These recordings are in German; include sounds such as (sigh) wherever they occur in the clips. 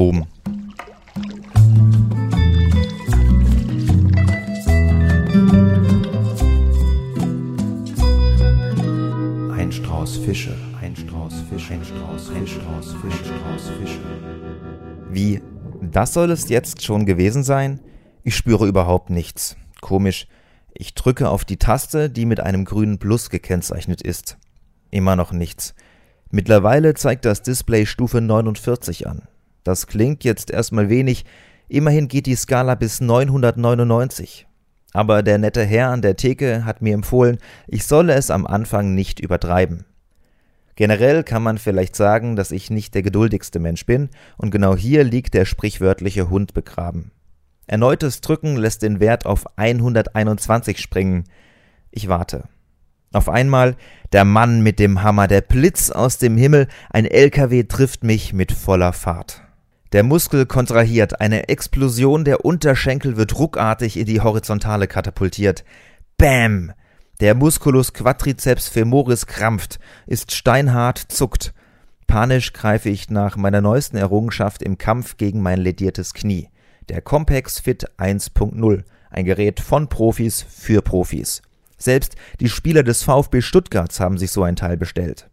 Strom. Ein Strauß Fische, ein Strauß Fische, ein Strauß, ein Strauß Fische, ein Strauß Fische. Wie, das soll es jetzt schon gewesen sein? Ich spüre überhaupt nichts. Komisch. Ich drücke auf die Taste, die mit einem grünen Plus gekennzeichnet ist. Immer noch nichts. Mittlerweile zeigt das Display Stufe 49 an. Das klingt jetzt erstmal wenig, immerhin geht die Skala bis 999. Aber der nette Herr an der Theke hat mir empfohlen, ich solle es am Anfang nicht übertreiben. Generell kann man vielleicht sagen, dass ich nicht der geduldigste Mensch bin, und genau hier liegt der sprichwörtliche Hund begraben. Erneutes Drücken lässt den Wert auf 121 springen. Ich warte. Auf einmal der Mann mit dem Hammer, der Blitz aus dem Himmel, ein LKW trifft mich mit voller Fahrt. Der Muskel kontrahiert, eine Explosion der Unterschenkel wird ruckartig in die Horizontale katapultiert. Bäm! Der Musculus quadriceps femoris krampft, ist steinhart, zuckt. Panisch greife ich nach meiner neuesten Errungenschaft im Kampf gegen mein lediertes Knie. Der Compex Fit 1.0, ein Gerät von Profis für Profis. Selbst die Spieler des VfB Stuttgarts haben sich so ein Teil bestellt.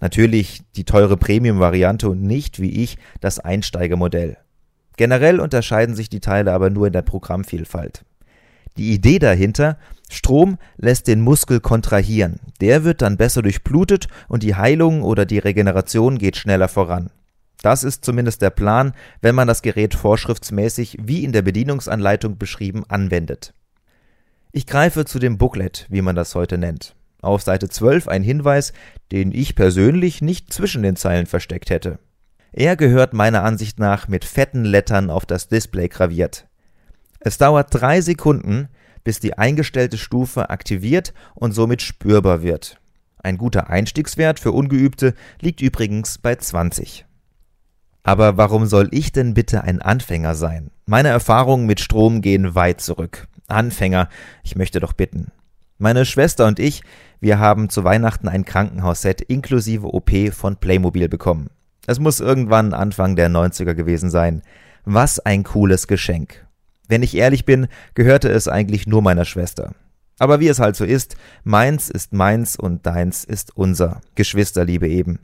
Natürlich die teure Premium-Variante und nicht, wie ich, das Einsteigermodell. Generell unterscheiden sich die Teile aber nur in der Programmvielfalt. Die Idee dahinter, Strom lässt den Muskel kontrahieren. Der wird dann besser durchblutet und die Heilung oder die Regeneration geht schneller voran. Das ist zumindest der Plan, wenn man das Gerät vorschriftsmäßig, wie in der Bedienungsanleitung beschrieben, anwendet. Ich greife zu dem Booklet, wie man das heute nennt. Auf Seite 12 ein Hinweis, den ich persönlich nicht zwischen den Zeilen versteckt hätte. Er gehört meiner Ansicht nach mit fetten Lettern auf das Display graviert. Es dauert drei Sekunden, bis die eingestellte Stufe aktiviert und somit spürbar wird. Ein guter Einstiegswert für Ungeübte liegt übrigens bei 20. Aber warum soll ich denn bitte ein Anfänger sein? Meine Erfahrungen mit Strom gehen weit zurück. Anfänger, ich möchte doch bitten. Meine Schwester und ich, wir haben zu Weihnachten ein Krankenhausset inklusive OP von Playmobil bekommen. Es muss irgendwann Anfang der 90er gewesen sein. Was ein cooles Geschenk. Wenn ich ehrlich bin, gehörte es eigentlich nur meiner Schwester. Aber wie es halt so ist, meins ist meins und deins ist unser. Geschwisterliebe eben.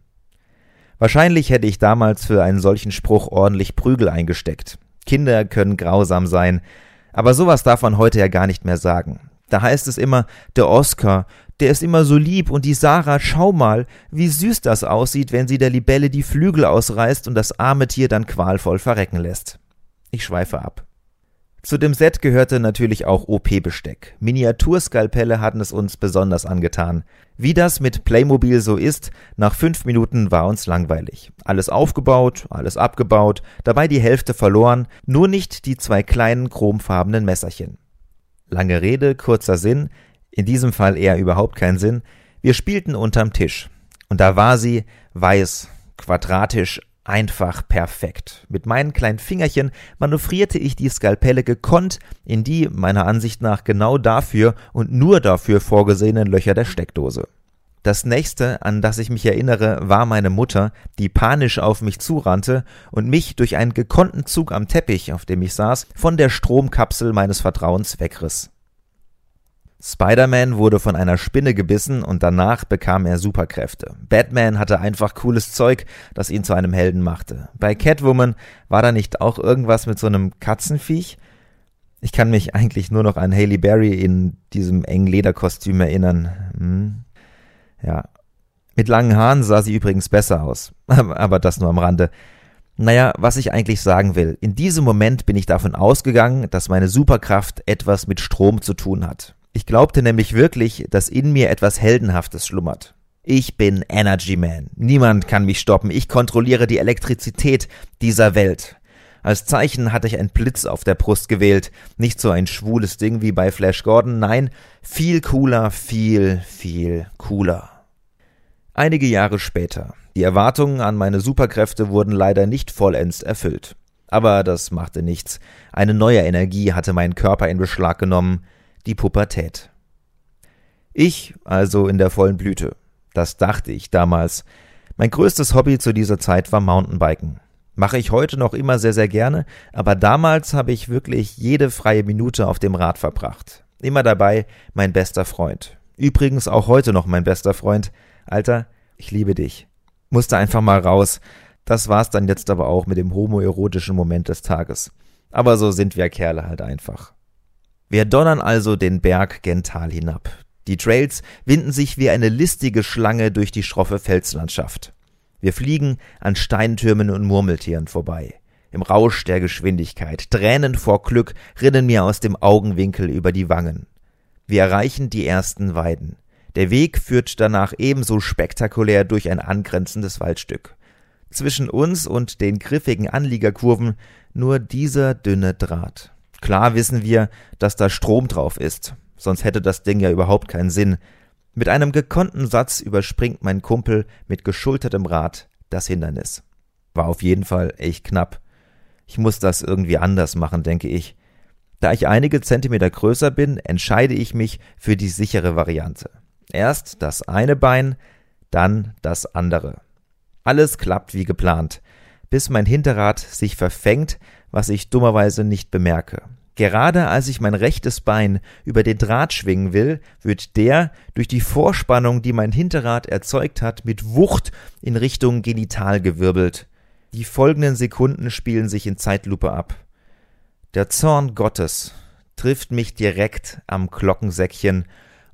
Wahrscheinlich hätte ich damals für einen solchen Spruch ordentlich Prügel eingesteckt. Kinder können grausam sein, aber sowas darf man heute ja gar nicht mehr sagen. Da heißt es immer, der Oscar, der ist immer so lieb und die Sarah, schau mal, wie süß das aussieht, wenn sie der Libelle die Flügel ausreißt und das arme Tier dann qualvoll verrecken lässt. Ich schweife ab. Zu dem Set gehörte natürlich auch OP-Besteck. Miniaturskalpelle hatten es uns besonders angetan. Wie das mit Playmobil so ist, nach fünf Minuten war uns langweilig. Alles aufgebaut, alles abgebaut, dabei die Hälfte verloren, nur nicht die zwei kleinen chromfarbenen Messerchen. Lange Rede, kurzer Sinn, in diesem Fall eher überhaupt kein Sinn. Wir spielten unterm Tisch. Und da war sie, weiß, quadratisch, einfach perfekt. Mit meinen kleinen Fingerchen manövrierte ich die Skalpelle gekonnt in die, meiner Ansicht nach, genau dafür und nur dafür vorgesehenen Löcher der Steckdose. Das nächste, an das ich mich erinnere, war meine Mutter, die panisch auf mich zurannte und mich durch einen gekonnten Zug am Teppich, auf dem ich saß, von der Stromkapsel meines Vertrauens wegriss. Spider-Man wurde von einer Spinne gebissen und danach bekam er Superkräfte. Batman hatte einfach cooles Zeug, das ihn zu einem Helden machte. Bei Catwoman war da nicht auch irgendwas mit so einem Katzenviech? Ich kann mich eigentlich nur noch an Haley Berry in diesem engen Lederkostüm erinnern. Hm. Ja. Mit langen Haaren sah sie übrigens besser aus. (laughs) Aber das nur am Rande. Naja, was ich eigentlich sagen will. In diesem Moment bin ich davon ausgegangen, dass meine Superkraft etwas mit Strom zu tun hat. Ich glaubte nämlich wirklich, dass in mir etwas Heldenhaftes schlummert. Ich bin Energy Man. Niemand kann mich stoppen. Ich kontrolliere die Elektrizität dieser Welt. Als Zeichen hatte ich ein Blitz auf der Brust gewählt. Nicht so ein schwules Ding wie bei Flash Gordon. Nein, viel cooler, viel, viel cooler. Einige Jahre später. Die Erwartungen an meine Superkräfte wurden leider nicht vollends erfüllt. Aber das machte nichts. Eine neue Energie hatte meinen Körper in Beschlag genommen die Pubertät. Ich also in der vollen Blüte. Das dachte ich damals. Mein größtes Hobby zu dieser Zeit war Mountainbiken. Mache ich heute noch immer sehr, sehr gerne, aber damals habe ich wirklich jede freie Minute auf dem Rad verbracht. Immer dabei mein bester Freund. Übrigens auch heute noch mein bester Freund. Alter, ich liebe dich. Musste einfach mal raus. Das war's dann jetzt aber auch mit dem homoerotischen Moment des Tages. Aber so sind wir Kerle halt einfach. Wir donnern also den Berg Gental hinab. Die Trails winden sich wie eine listige Schlange durch die schroffe Felslandschaft. Wir fliegen an Steintürmen und Murmeltieren vorbei. Im Rausch der Geschwindigkeit, Tränen vor Glück rinnen mir aus dem Augenwinkel über die Wangen. Wir erreichen die ersten Weiden. Der Weg führt danach ebenso spektakulär durch ein angrenzendes Waldstück. Zwischen uns und den griffigen Anliegerkurven nur dieser dünne Draht. Klar wissen wir, dass da Strom drauf ist, sonst hätte das Ding ja überhaupt keinen Sinn. Mit einem gekonnten Satz überspringt mein Kumpel mit geschultertem Rad das Hindernis. War auf jeden Fall echt knapp. Ich muss das irgendwie anders machen, denke ich. Da ich einige Zentimeter größer bin, entscheide ich mich für die sichere Variante. Erst das eine Bein, dann das andere. Alles klappt wie geplant, bis mein Hinterrad sich verfängt, was ich dummerweise nicht bemerke. Gerade als ich mein rechtes Bein über den Draht schwingen will, wird der durch die Vorspannung, die mein Hinterrad erzeugt hat, mit Wucht in Richtung Genital gewirbelt. Die folgenden Sekunden spielen sich in Zeitlupe ab. Der Zorn Gottes trifft mich direkt am Glockensäckchen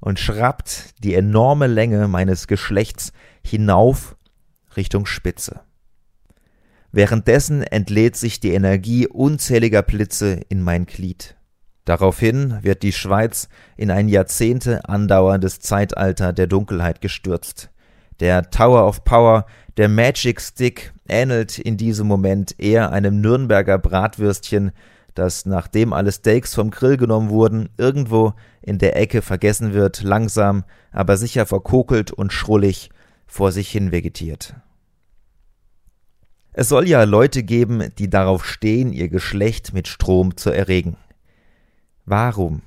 und schrappt die enorme Länge meines Geschlechts hinauf Richtung Spitze. Währenddessen entlädt sich die Energie unzähliger Blitze in mein Glied. Daraufhin wird die Schweiz in ein Jahrzehnte andauerndes Zeitalter der Dunkelheit gestürzt. Der Tower of Power, der Magic Stick, ähnelt in diesem Moment eher einem Nürnberger Bratwürstchen, das, nachdem alle Steaks vom Grill genommen wurden, irgendwo in der Ecke vergessen wird, langsam, aber sicher verkokelt und schrullig vor sich hin vegetiert. Es soll ja Leute geben, die darauf stehen, ihr Geschlecht mit Strom zu erregen. Warum?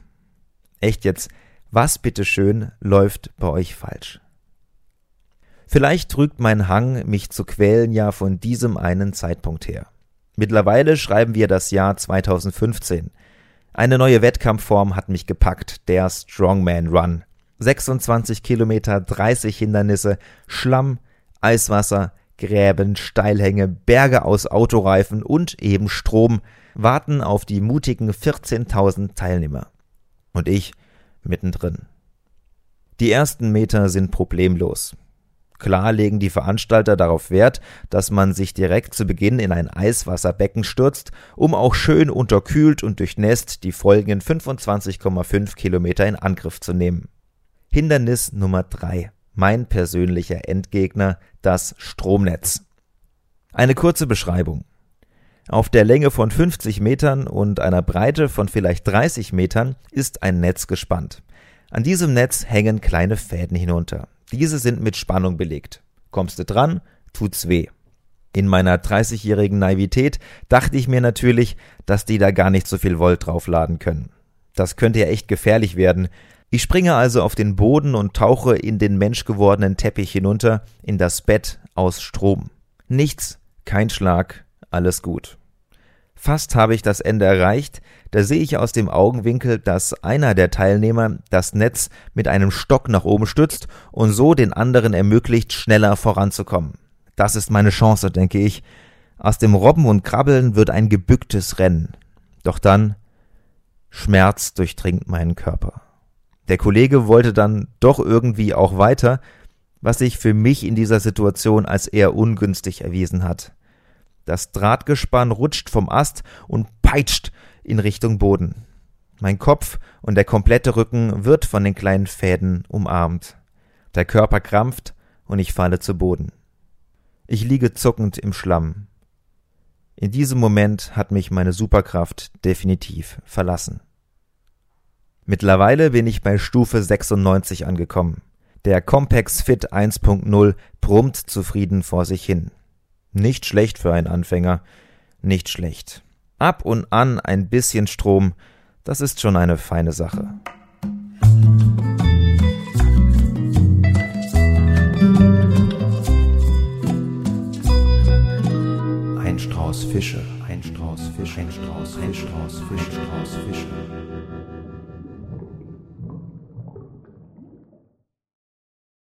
Echt jetzt, was bitteschön läuft bei euch falsch? Vielleicht trügt mein Hang, mich zu quälen, ja von diesem einen Zeitpunkt her. Mittlerweile schreiben wir das Jahr 2015. Eine neue Wettkampfform hat mich gepackt, der Strongman Run. 26 Kilometer, 30 Hindernisse, Schlamm, Eiswasser, Gräben, Steilhänge, Berge aus Autoreifen und eben Strom warten auf die mutigen 14.000 Teilnehmer. Und ich mittendrin. Die ersten Meter sind problemlos. Klar legen die Veranstalter darauf Wert, dass man sich direkt zu Beginn in ein Eiswasserbecken stürzt, um auch schön unterkühlt und durchnässt die folgenden 25,5 Kilometer in Angriff zu nehmen. Hindernis Nummer drei mein persönlicher Endgegner, das Stromnetz. Eine kurze Beschreibung. Auf der Länge von 50 Metern und einer Breite von vielleicht 30 Metern ist ein Netz gespannt. An diesem Netz hängen kleine Fäden hinunter. Diese sind mit Spannung belegt. Kommst du dran, tut's weh. In meiner 30-jährigen Naivität dachte ich mir natürlich, dass die da gar nicht so viel Volt draufladen können. Das könnte ja echt gefährlich werden, ich springe also auf den Boden und tauche in den menschgewordenen Teppich hinunter, in das Bett aus Strom. Nichts, kein Schlag, alles gut. Fast habe ich das Ende erreicht, da sehe ich aus dem Augenwinkel, dass einer der Teilnehmer das Netz mit einem Stock nach oben stützt und so den anderen ermöglicht, schneller voranzukommen. Das ist meine Chance, denke ich. Aus dem Robben und Krabbeln wird ein gebücktes Rennen. Doch dann Schmerz durchdringt meinen Körper. Der Kollege wollte dann doch irgendwie auch weiter, was sich für mich in dieser Situation als eher ungünstig erwiesen hat. Das Drahtgespann rutscht vom Ast und peitscht in Richtung Boden. Mein Kopf und der komplette Rücken wird von den kleinen Fäden umarmt. Der Körper krampft und ich falle zu Boden. Ich liege zuckend im Schlamm. In diesem Moment hat mich meine Superkraft definitiv verlassen. Mittlerweile bin ich bei Stufe 96 angekommen. Der Compex Fit 1.0 brummt zufrieden vor sich hin. Nicht schlecht für einen Anfänger, nicht schlecht. Ab und an ein bisschen Strom, das ist schon eine feine Sache. ein Strauß Fische, ein Strauß Fische, ein Strauß, ein Strauß Fische, ein Strauß Fische.